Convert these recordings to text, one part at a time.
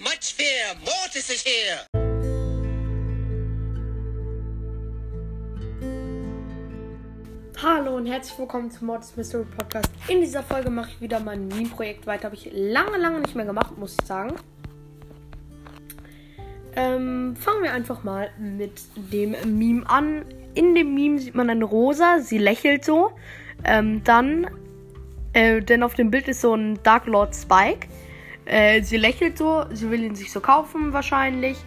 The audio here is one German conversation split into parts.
much fear. Mortis is here. Hallo und herzlich willkommen zum Mortis Mystery Podcast. In dieser Folge mache ich wieder mein Meme-Projekt weiter. Habe ich lange, lange nicht mehr gemacht, muss ich sagen. Ähm, fangen wir einfach mal mit dem Meme an. In dem Meme sieht man eine Rosa, sie lächelt so. Ähm, dann, äh, denn auf dem Bild ist so ein Dark Lord Spike. Äh, sie lächelt so, sie will ihn sich so kaufen wahrscheinlich.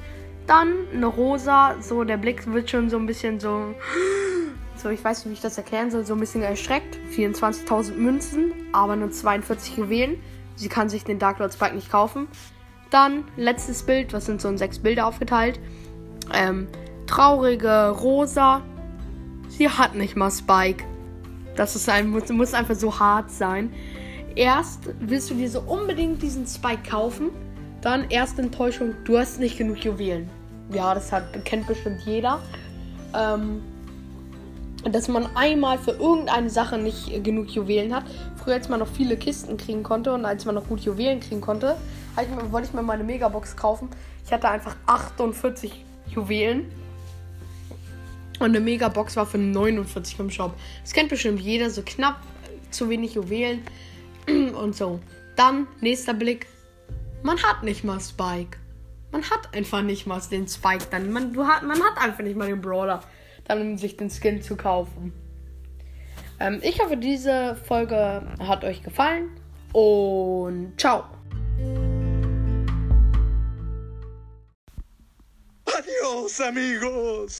Dann eine Rosa, so der Blick wird schon so ein bisschen so so, ich weiß nicht, wie ich das erklären soll, so ein bisschen erschreckt. 24.000 Münzen, aber nur 42 Juwelen. Sie kann sich den Dark Lord Spike nicht kaufen. Dann letztes Bild, was sind so in sechs Bilder aufgeteilt. Ähm, traurige Rosa. Sie hat nicht mal Spike. Das ist ein, muss, muss einfach so hart sein. Erst willst du dir so unbedingt diesen Spike kaufen. Dann erste Enttäuschung, du hast nicht genug Juwelen. Ja, das hat, kennt bestimmt jeder. Ähm, dass man einmal für irgendeine Sache nicht genug Juwelen hat. Früher, als man noch viele Kisten kriegen konnte und als man noch gut Juwelen kriegen konnte, ich wollte ich mir meine Megabox kaufen. Ich hatte einfach 48 Juwelen. Und eine Megabox war für 49 im Shop. Das kennt bestimmt jeder, so knapp zu wenig Juwelen und so. Dann, nächster Blick. Man hat nicht mal Spike. Man hat einfach nicht mal den Spike dann. Man, du hat, man hat einfach nicht mal den Brawler dann um sich den Skin zu kaufen. Ähm, ich hoffe, diese Folge hat euch gefallen und ciao. Adios, amigos.